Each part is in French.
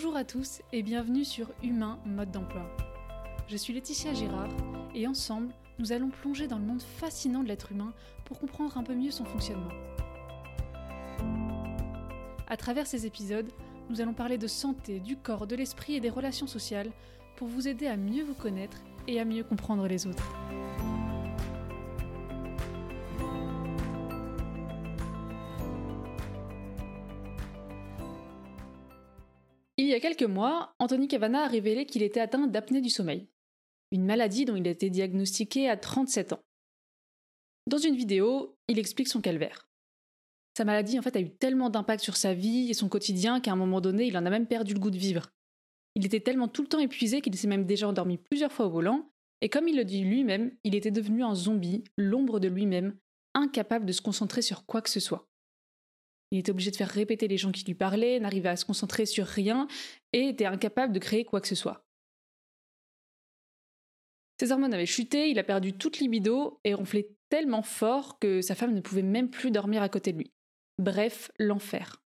Bonjour à tous et bienvenue sur Humain Mode d'emploi. Je suis Laetitia Girard et ensemble, nous allons plonger dans le monde fascinant de l'être humain pour comprendre un peu mieux son fonctionnement. À travers ces épisodes, nous allons parler de santé, du corps, de l'esprit et des relations sociales pour vous aider à mieux vous connaître et à mieux comprendre les autres. Il y a quelques mois, Anthony Cavana a révélé qu'il était atteint d'apnée du sommeil, une maladie dont il a été diagnostiqué à 37 ans. Dans une vidéo, il explique son calvaire. Sa maladie en fait a eu tellement d'impact sur sa vie et son quotidien qu'à un moment donné, il en a même perdu le goût de vivre. Il était tellement tout le temps épuisé qu'il s'est même déjà endormi plusieurs fois au volant, et comme il le dit lui-même, il était devenu un zombie, l'ombre de lui-même, incapable de se concentrer sur quoi que ce soit. Il était obligé de faire répéter les gens qui lui parlaient, n'arrivait à se concentrer sur rien et était incapable de créer quoi que ce soit. Ses hormones avaient chuté, il a perdu toute libido et ronflait tellement fort que sa femme ne pouvait même plus dormir à côté de lui. Bref, l'enfer.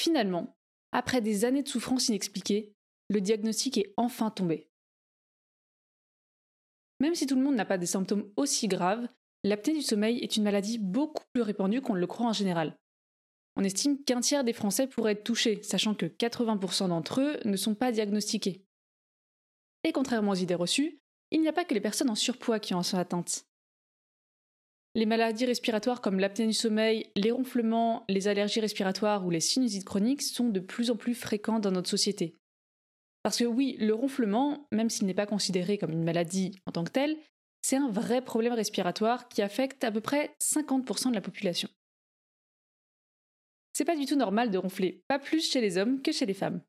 Finalement, après des années de souffrance inexpliquée, le diagnostic est enfin tombé. Même si tout le monde n'a pas des symptômes aussi graves, L'apnée du sommeil est une maladie beaucoup plus répandue qu'on ne le croit en général. On estime qu'un tiers des Français pourraient être touchés, sachant que 80% d'entre eux ne sont pas diagnostiqués. Et contrairement aux idées reçues, il n'y a pas que les personnes en surpoids qui en sont atteintes. Les maladies respiratoires comme l'apnée du sommeil, les ronflements, les allergies respiratoires ou les sinusites chroniques sont de plus en plus fréquents dans notre société. Parce que oui, le ronflement, même s'il n'est pas considéré comme une maladie en tant que telle, c'est un vrai problème respiratoire qui affecte à peu près 50% de la population. C'est pas du tout normal de ronfler, pas plus chez les hommes que chez les femmes.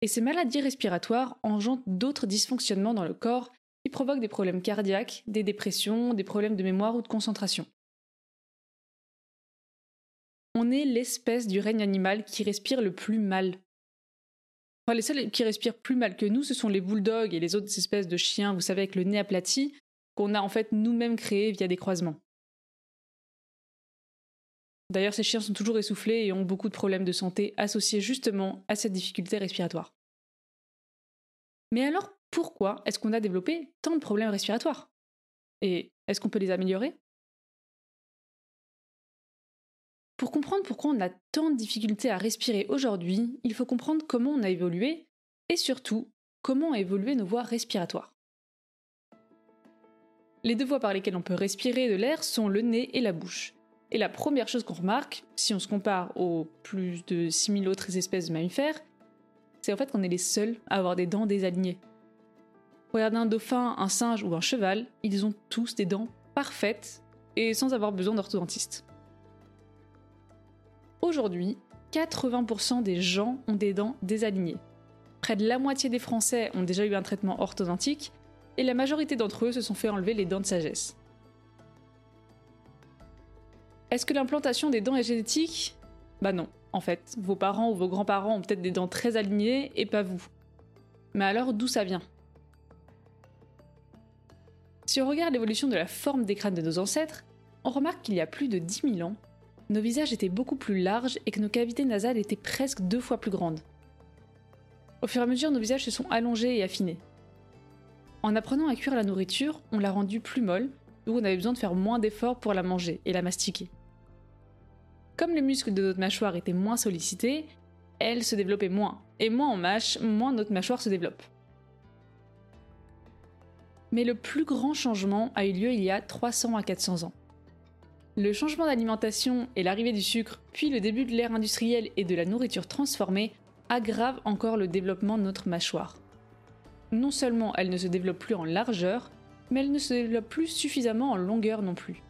Et ces maladies respiratoires engendrent d'autres dysfonctionnements dans le corps qui provoquent des problèmes cardiaques, des dépressions, des problèmes de mémoire ou de concentration. On est l'espèce du règne animal qui respire le plus mal les seuls qui respirent plus mal que nous, ce sont les bulldogs et les autres espèces de chiens, vous savez, avec le nez aplati, qu'on a en fait nous-mêmes créés via des croisements. D'ailleurs, ces chiens sont toujours essoufflés et ont beaucoup de problèmes de santé associés justement à cette difficulté respiratoire. Mais alors, pourquoi est-ce qu'on a développé tant de problèmes respiratoires? Et est-ce qu'on peut les améliorer? Pour comprendre pourquoi on a tant de difficultés à respirer aujourd'hui, il faut comprendre comment on a évolué et surtout comment ont évolué nos voies respiratoires. Les deux voies par lesquelles on peut respirer de l'air sont le nez et la bouche. Et la première chose qu'on remarque, si on se compare aux plus de 6000 autres espèces de mammifères, c'est en fait qu'on est les seuls à avoir des dents désalignées. Regardez un dauphin, un singe ou un cheval, ils ont tous des dents parfaites et sans avoir besoin d'orthodontiste. Aujourd'hui, 80% des gens ont des dents désalignées. Près de la moitié des Français ont déjà eu un traitement orthodontique et la majorité d'entre eux se sont fait enlever les dents de sagesse. Est-ce que l'implantation des dents est génétique? Bah non, en fait, vos parents ou vos grands-parents ont peut-être des dents très alignées et pas vous. Mais alors d'où ça vient? Si on regarde l'évolution de la forme des crânes de nos ancêtres, on remarque qu'il y a plus de 10 000 ans, nos visages étaient beaucoup plus larges et que nos cavités nasales étaient presque deux fois plus grandes. Au fur et à mesure, nos visages se sont allongés et affinés. En apprenant à cuire la nourriture, on l'a rendue plus molle, d'où on avait besoin de faire moins d'efforts pour la manger et la mastiquer. Comme les muscles de notre mâchoire étaient moins sollicités, elle se développait moins, et moins on mâche, moins notre mâchoire se développe. Mais le plus grand changement a eu lieu il y a 300 à 400 ans. Le changement d'alimentation et l'arrivée du sucre, puis le début de l'ère industrielle et de la nourriture transformée, aggravent encore le développement de notre mâchoire. Non seulement elle ne se développe plus en largeur, mais elle ne se développe plus suffisamment en longueur non plus.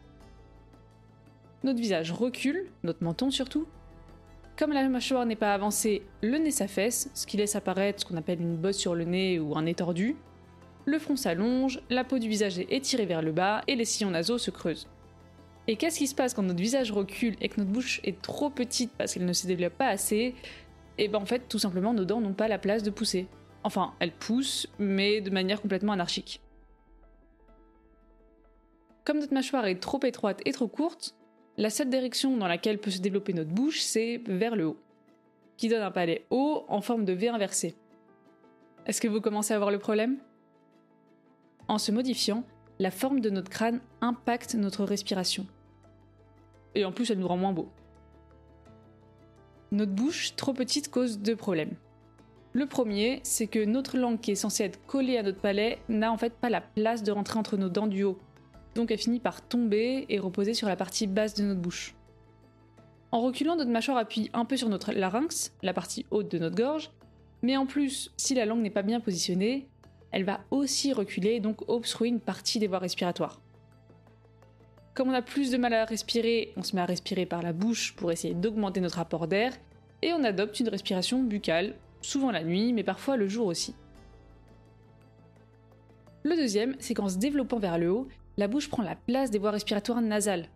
Notre visage recule, notre menton surtout. Comme la mâchoire n'est pas avancée, le nez s'affaisse, ce qui laisse apparaître ce qu'on appelle une bosse sur le nez ou un nez tordu. Le front s'allonge, la peau du visage est étirée vers le bas et les sillons nasaux se creusent. Et qu'est-ce qui se passe quand notre visage recule et que notre bouche est trop petite parce qu'elle ne se développe pas assez? Et eh ben en fait, tout simplement, nos dents n'ont pas la place de pousser. Enfin, elles poussent, mais de manière complètement anarchique. Comme notre mâchoire est trop étroite et trop courte, la seule direction dans laquelle peut se développer notre bouche, c'est vers le haut. qui donne un palais haut en forme de V inversé. Est-ce que vous commencez à voir le problème? En se modifiant, la forme de notre crâne impacte notre respiration. Et en plus, elle nous rend moins beau. Notre bouche trop petite cause deux problèmes. Le premier, c'est que notre langue qui est censée être collée à notre palais n'a en fait pas la place de rentrer entre nos dents du haut. Donc elle finit par tomber et reposer sur la partie basse de notre bouche. En reculant, notre mâchoire appuie un peu sur notre larynx, la partie haute de notre gorge, mais en plus, si la langue n'est pas bien positionnée, elle va aussi reculer et donc obstruer une partie des voies respiratoires. Comme on a plus de mal à respirer, on se met à respirer par la bouche pour essayer d'augmenter notre apport d'air, et on adopte une respiration buccale, souvent la nuit, mais parfois le jour aussi. Le deuxième, c'est qu'en se développant vers le haut, la bouche prend la place des voies respiratoires nasales,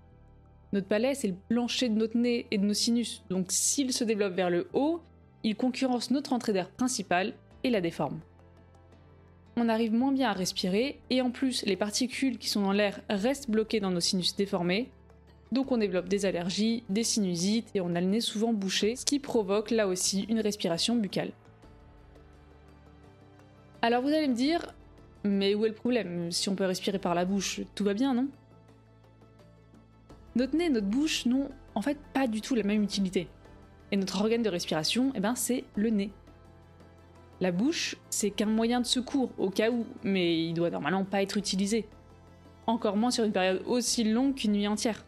notre palais, c'est le plancher de notre nez et de nos sinus, donc s'il se développe vers le haut, il concurrence notre entrée d'air principale et la déforme. On arrive moins bien à respirer, et en plus, les particules qui sont dans l'air restent bloquées dans nos sinus déformés, donc on développe des allergies, des sinusites, et on a le nez souvent bouché, ce qui provoque là aussi une respiration buccale. Alors vous allez me dire, mais où est le problème? Si on peut respirer par la bouche, tout va bien, non? Notre nez et notre bouche n'ont en fait pas du tout la même utilité. Et notre organe de respiration, eh ben, c'est le nez. La bouche, c'est qu'un moyen de secours au cas où, mais il doit normalement pas être utilisé. Encore moins sur une période aussi longue qu'une nuit entière.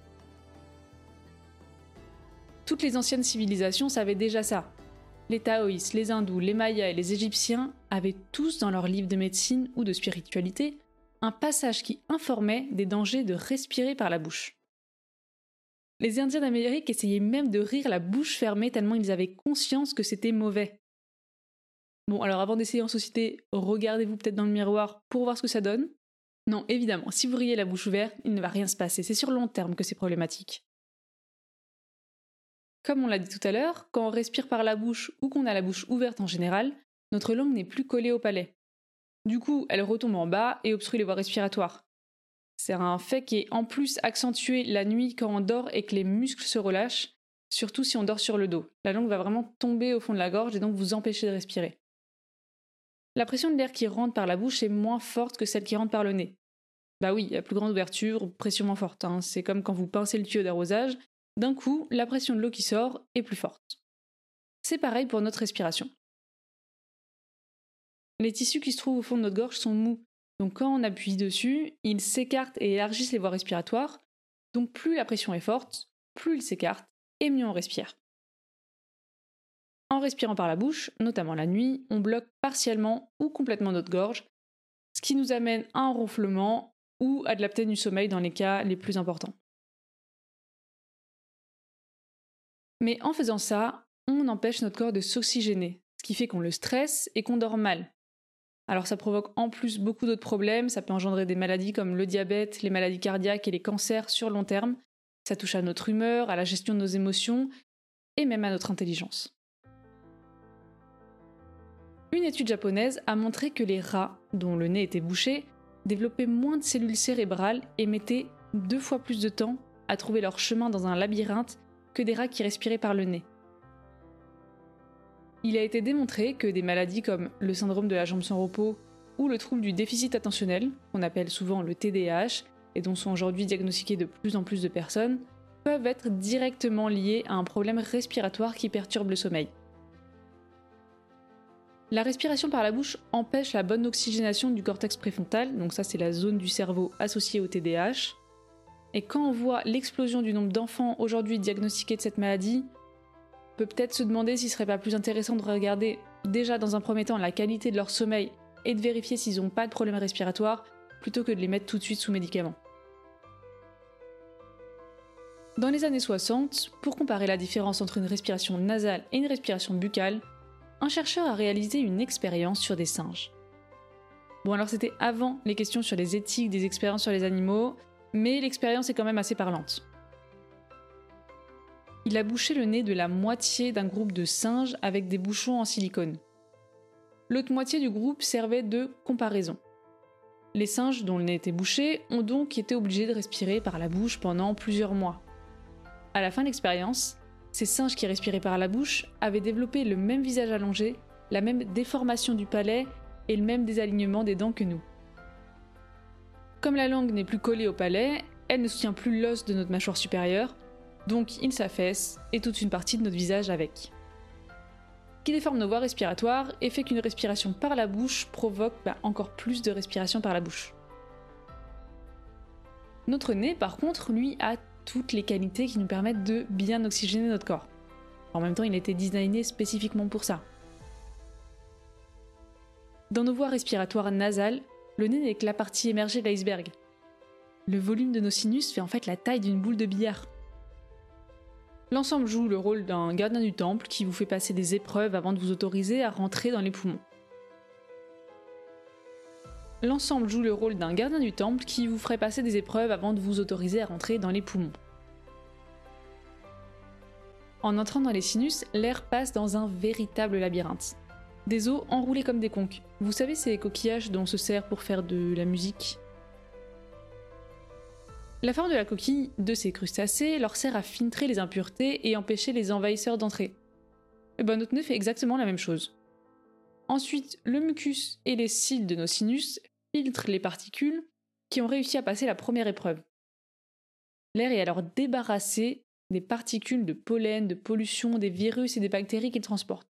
Toutes les anciennes civilisations savaient déjà ça. Les taoïstes, les hindous, les mayas et les égyptiens avaient tous dans leurs livres de médecine ou de spiritualité un passage qui informait des dangers de respirer par la bouche. Les Indiens d'Amérique essayaient même de rire la bouche fermée tellement ils avaient conscience que c'était mauvais. Bon, alors avant d'essayer en société, regardez-vous peut-être dans le miroir pour voir ce que ça donne. Non, évidemment, si vous riez la bouche ouverte, il ne va rien se passer, c'est sur long terme que c'est problématique. Comme on l'a dit tout à l'heure, quand on respire par la bouche ou qu'on a la bouche ouverte en général, notre langue n'est plus collée au palais. Du coup, elle retombe en bas et obstrue les voies respiratoires. C'est un fait qui est en plus accentué la nuit quand on dort et que les muscles se relâchent, surtout si on dort sur le dos. La langue va vraiment tomber au fond de la gorge et donc vous empêcher de respirer. La pression de l'air qui rentre par la bouche est moins forte que celle qui rentre par le nez. Bah oui, a plus grande ouverture, pression moins forte. Hein. C'est comme quand vous pincez le tuyau d'arrosage, d'un coup, la pression de l'eau qui sort est plus forte. C'est pareil pour notre respiration. Les tissus qui se trouvent au fond de notre gorge sont mous, donc quand on appuie dessus, ils s'écartent et élargissent les voies respiratoires. Donc plus la pression est forte, plus ils s'écartent et mieux on respire. En respirant par la bouche, notamment la nuit, on bloque partiellement ou complètement notre gorge, ce qui nous amène à un ronflement ou à de l'apnée du sommeil dans les cas les plus importants. Mais en faisant ça, on empêche notre corps de s'oxygéner, ce qui fait qu'on le stresse et qu'on dort mal, alors ça provoque en plus beaucoup d'autres problèmes, ça peut engendrer des maladies comme le diabète, les maladies cardiaques et les cancers sur long terme. Ça touche à notre humeur, à la gestion de nos émotions et même à notre intelligence. Une étude japonaise a montré que les rats, dont le nez était bouché, développaient moins de cellules cérébrales et mettaient deux fois plus de temps à trouver leur chemin dans un labyrinthe que des rats qui respiraient par le nez. Il a été démontré que des maladies comme le syndrome de la jambe sans repos ou le trouble du déficit attentionnel, qu'on appelle souvent le TDAH, et dont sont aujourd'hui diagnostiquées de plus en plus de personnes, peuvent être directement liés à un problème respiratoire qui perturbe le sommeil. La respiration par la bouche empêche la bonne oxygénation du cortex préfrontal, donc ça c'est la zone du cerveau associée au TDAH. Et quand on voit l'explosion du nombre d'enfants aujourd'hui diagnostiqués de cette maladie, peut peut-être se demander s'il serait pas plus intéressant de regarder déjà dans un premier temps la qualité de leur sommeil et de vérifier s'ils n'ont pas de problème respiratoire plutôt que de les mettre tout de suite sous médicaments. Dans les années 60, pour comparer la différence entre une respiration nasale et une respiration buccale, un chercheur a réalisé une expérience sur des singes. Bon alors c'était avant les questions sur les éthiques des expériences sur les animaux, mais l'expérience est quand même assez parlante il a bouché le nez de la moitié d'un groupe de singes avec des bouchons en silicone. L'autre moitié du groupe servait de comparaison. Les singes dont le nez était bouché ont donc été obligés de respirer par la bouche pendant plusieurs mois. À la fin de l'expérience, Ces singes qui respiraient par la bouche avaient développé le même visage allongé, la même déformation du palais et le même désalignement des dents que nous. Comme la langue n'est plus collée au palais, elle ne soutient plus l'os de notre mâchoire supérieure, donc il s'affaisse et toute une partie de notre visage avec. Qui déforme nos voies respiratoires et fait qu'une respiration par la bouche provoque bah, encore plus de respiration par la bouche. Notre nez, par contre, lui, a toutes les qualités qui nous permettent de bien oxygéner notre corps. En même temps, il a été designé spécifiquement pour ça. Dans nos voies respiratoires nasales, le nez n'est que la partie émergée de l'iceberg. Le volume de nos sinus fait en fait la taille d'une boule de billard. L'ensemble joue le rôle d'un gardien du temple qui vous fait passer des épreuves avant de vous autoriser à rentrer dans les poumons. L'ensemble joue le rôle d'un gardien du temple qui vous ferait passer des épreuves avant de vous autoriser à rentrer dans les poumons. En entrant dans les sinus, l'air passe dans un véritable labyrinthe. Des os enroulés comme des conques. Vous savez ces coquillages dont on se sert pour faire de la musique? La forme de la coquille de ces crustacés leur sert à filtrer les impuretés et empêcher les envahisseurs d'entrer. Et ben notre nez fait exactement la même chose. Ensuite, le mucus et les cils de nos sinus filtrent les particules qui ont réussi à passer la première épreuve. L'air est alors débarrassé des particules de pollen, de pollution, des virus et des bactéries qu'il transporte.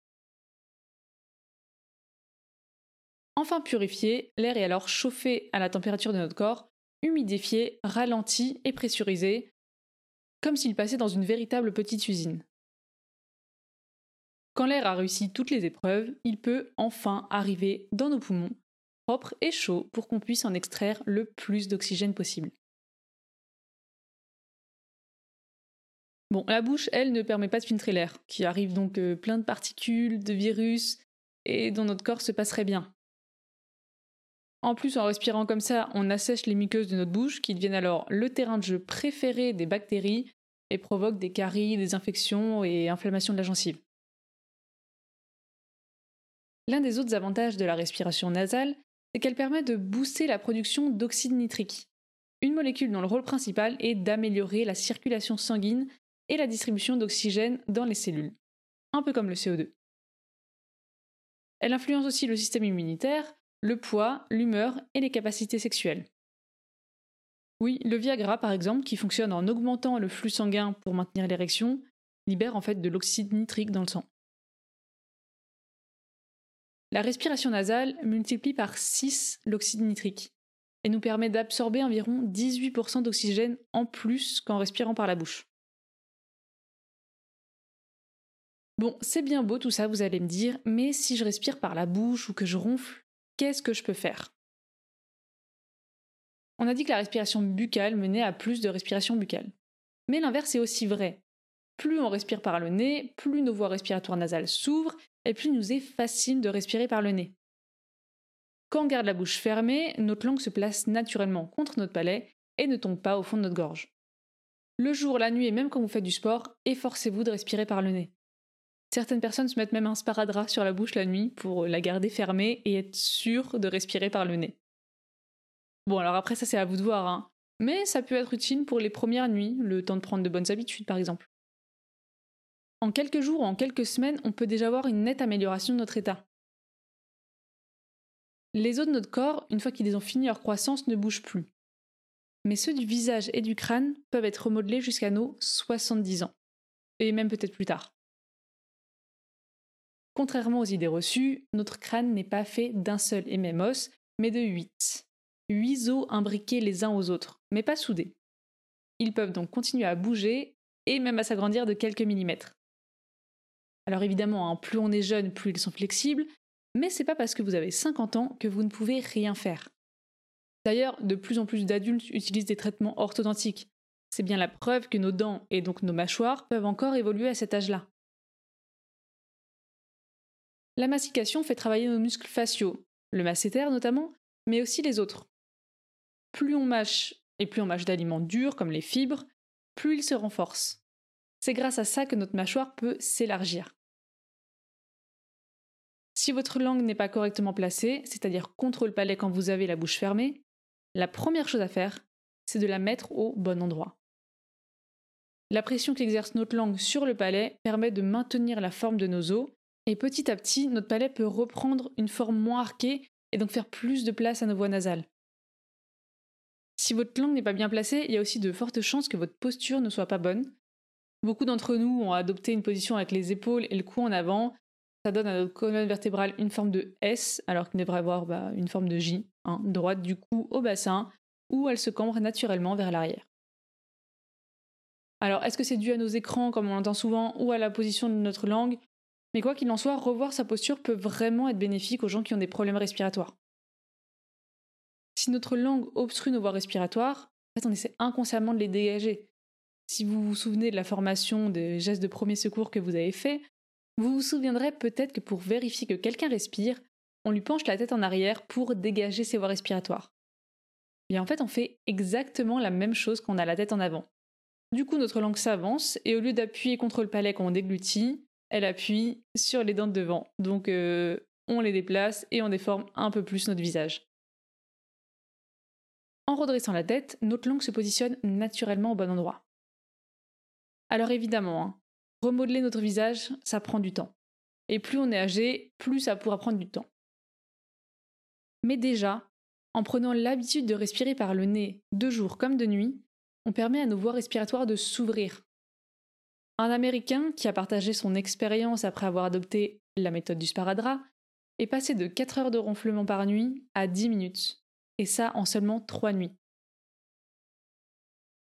Enfin purifié, l'air est alors chauffé à la température de notre corps, humidifié, ralenti et pressurisé, comme s'il passait dans une véritable petite usine. Quand l'air a réussi toutes les épreuves, il peut enfin arriver dans nos poumons, propres et chauds, pour qu'on puisse en extraire le plus d'oxygène possible. Bon, la bouche, elle, ne permet pas de filtrer l'air, qui arrive donc euh, plein de particules, de virus, et dont notre corps se passerait bien. En plus, en respirant comme ça, on assèche les muqueuses de notre bouche, qui deviennent alors le terrain de jeu préféré des bactéries et provoquent des caries, des infections et inflammations de la gencive. L'un des autres avantages de la respiration nasale, c'est qu'elle permet de booster la production d'oxyde nitrique, une molécule dont le rôle principal est d'améliorer la circulation sanguine et la distribution d'oxygène dans les cellules, un peu comme le CO2. Elle influence aussi le système immunitaire, le poids, l'humeur et les capacités sexuelles. Oui, le Viagra par exemple, qui fonctionne en augmentant le flux sanguin pour maintenir l'érection, libère en fait de l'oxyde nitrique dans le sang. La respiration nasale multiplie par 6 l'oxyde nitrique et nous permet d'absorber environ 18% d'oxygène en plus qu'en respirant par la bouche. Bon, c'est bien beau tout ça, vous allez me dire, mais si je respire par la bouche ou que je ronfle, qu'est-ce que je peux faire? On a dit que la respiration buccale menait à plus de respiration buccale. Mais l'inverse est aussi vrai. Plus on respire par le nez, plus nos voies respiratoires nasales s'ouvrent et plus il nous est facile de respirer par le nez. Quand on garde la bouche fermée, notre langue se place naturellement contre notre palais et ne tombe pas au fond de notre gorge. Le jour, la nuit et même quand vous faites du sport, efforcez-vous de respirer par le nez. Certaines personnes se mettent même un sparadrap sur la bouche la nuit pour la garder fermée et être sûr de respirer par le nez. Bon, alors après, ça c'est à vous de voir, hein. Mais ça peut être utile pour les premières nuits, le temps de prendre de bonnes habitudes par exemple. En quelques jours ou en quelques semaines, on peut déjà voir une nette amélioration de notre état. Les os de notre corps, une fois qu'ils ont fini leur croissance, ne bougent plus. Mais ceux du visage et du crâne peuvent être remodelés jusqu'à nos 70 ans, et même peut-être plus tard. Contrairement aux idées reçues, notre crâne n'est pas fait d'un seul et même os, mais de huit. Huit os imbriqués les uns aux autres, mais pas soudés. Ils peuvent donc continuer à bouger et même à s'agrandir de quelques millimètres. Alors évidemment, hein, plus on est jeune, plus ils sont flexibles, mais c'est pas parce que vous avez 50 ans que vous ne pouvez rien faire. D'ailleurs, de plus en plus d'adultes utilisent des traitements orthodontiques. C'est bien la preuve que nos dents et donc nos mâchoires peuvent encore évoluer à cet âge-là. La mastication fait travailler nos muscles faciaux, le masséter notamment, mais aussi les autres. Plus on mâche, et plus on mâche d'aliments durs comme les fibres, plus ils se renforcent. C'est grâce à ça que notre mâchoire peut s'élargir. Si votre langue n'est pas correctement placée, c'est-à-dire contre le palais quand vous avez la bouche fermée, la première chose à faire, c'est de la mettre au bon endroit. La pression qu'exerce notre langue sur le palais permet de maintenir la forme de nos os, et petit à petit, notre palais peut reprendre une forme moins arquée et donc faire plus de place à nos voies nasales. Si votre langue n'est pas bien placée, il y a aussi de fortes chances que votre posture ne soit pas bonne. Beaucoup d'entre nous ont adopté une position avec les épaules et le cou en avant. Ça donne à notre colonne vertébrale une forme de S, alors qu'il devrait avoir bah, une forme de J, hein, droite du cou au bassin, où elle se cambre naturellement vers l'arrière. Alors, est-ce que c'est dû à nos écrans, comme on l'entend souvent, ou à la position de notre langue? Mais quoi qu'il en soit, revoir sa posture peut vraiment être bénéfique aux gens qui ont des problèmes respiratoires. Si notre langue obstrue nos voies respiratoires, en fait, on essaie inconsciemment de les dégager. Si vous vous souvenez de la formation des gestes de premier secours que vous avez fait, vous vous souviendrez peut-être que pour vérifier que quelqu'un respire, on lui penche la tête en arrière pour dégager ses voies respiratoires. En fait, on fait exactement la même chose qu'on a la tête en avant. Du coup, notre langue s'avance et au lieu d'appuyer contre le palais quand on déglutit, elle appuie sur les dents de devant. Donc euh, on les déplace et on déforme un peu plus notre visage. En redressant la tête, notre langue se positionne naturellement au bon endroit. Alors évidemment, hein, remodeler notre visage, ça prend du temps. Et plus on est âgé, plus ça pourra prendre du temps. Mais déjà, en prenant l'habitude de respirer par le nez de jour comme de nuit, on permet à nos voies respiratoires de s'ouvrir. Un Américain qui a partagé son expérience après avoir adopté la méthode du sparadrap est passé de 4 heures de ronflement par nuit à 10 minutes, et ça en seulement 3 nuits.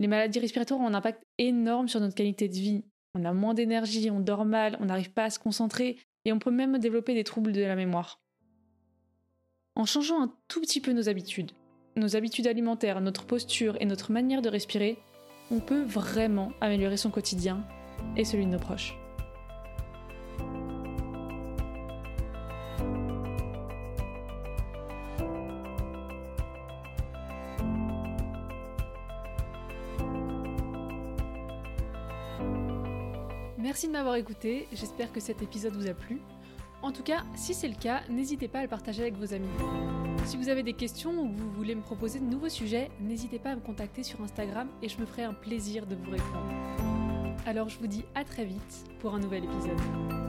Les maladies respiratoires ont un impact énorme sur notre qualité de vie. On a moins d'énergie, on dort mal, on n'arrive pas à se concentrer, et on peut même développer des troubles de la mémoire. En changeant un tout petit peu nos habitudes, nos habitudes alimentaires, notre posture et notre manière de respirer, on peut vraiment améliorer son quotidien et celui de nos proches. Merci de m'avoir écouté, j'espère que cet épisode vous a plu. En tout cas, si c'est le cas, n'hésitez pas à le partager avec vos amis. Si vous avez des questions ou que vous voulez me proposer de nouveaux sujets, n'hésitez pas à me contacter sur Instagram et je me ferai un plaisir de vous répondre. Alors je vous dis à très vite pour un nouvel épisode.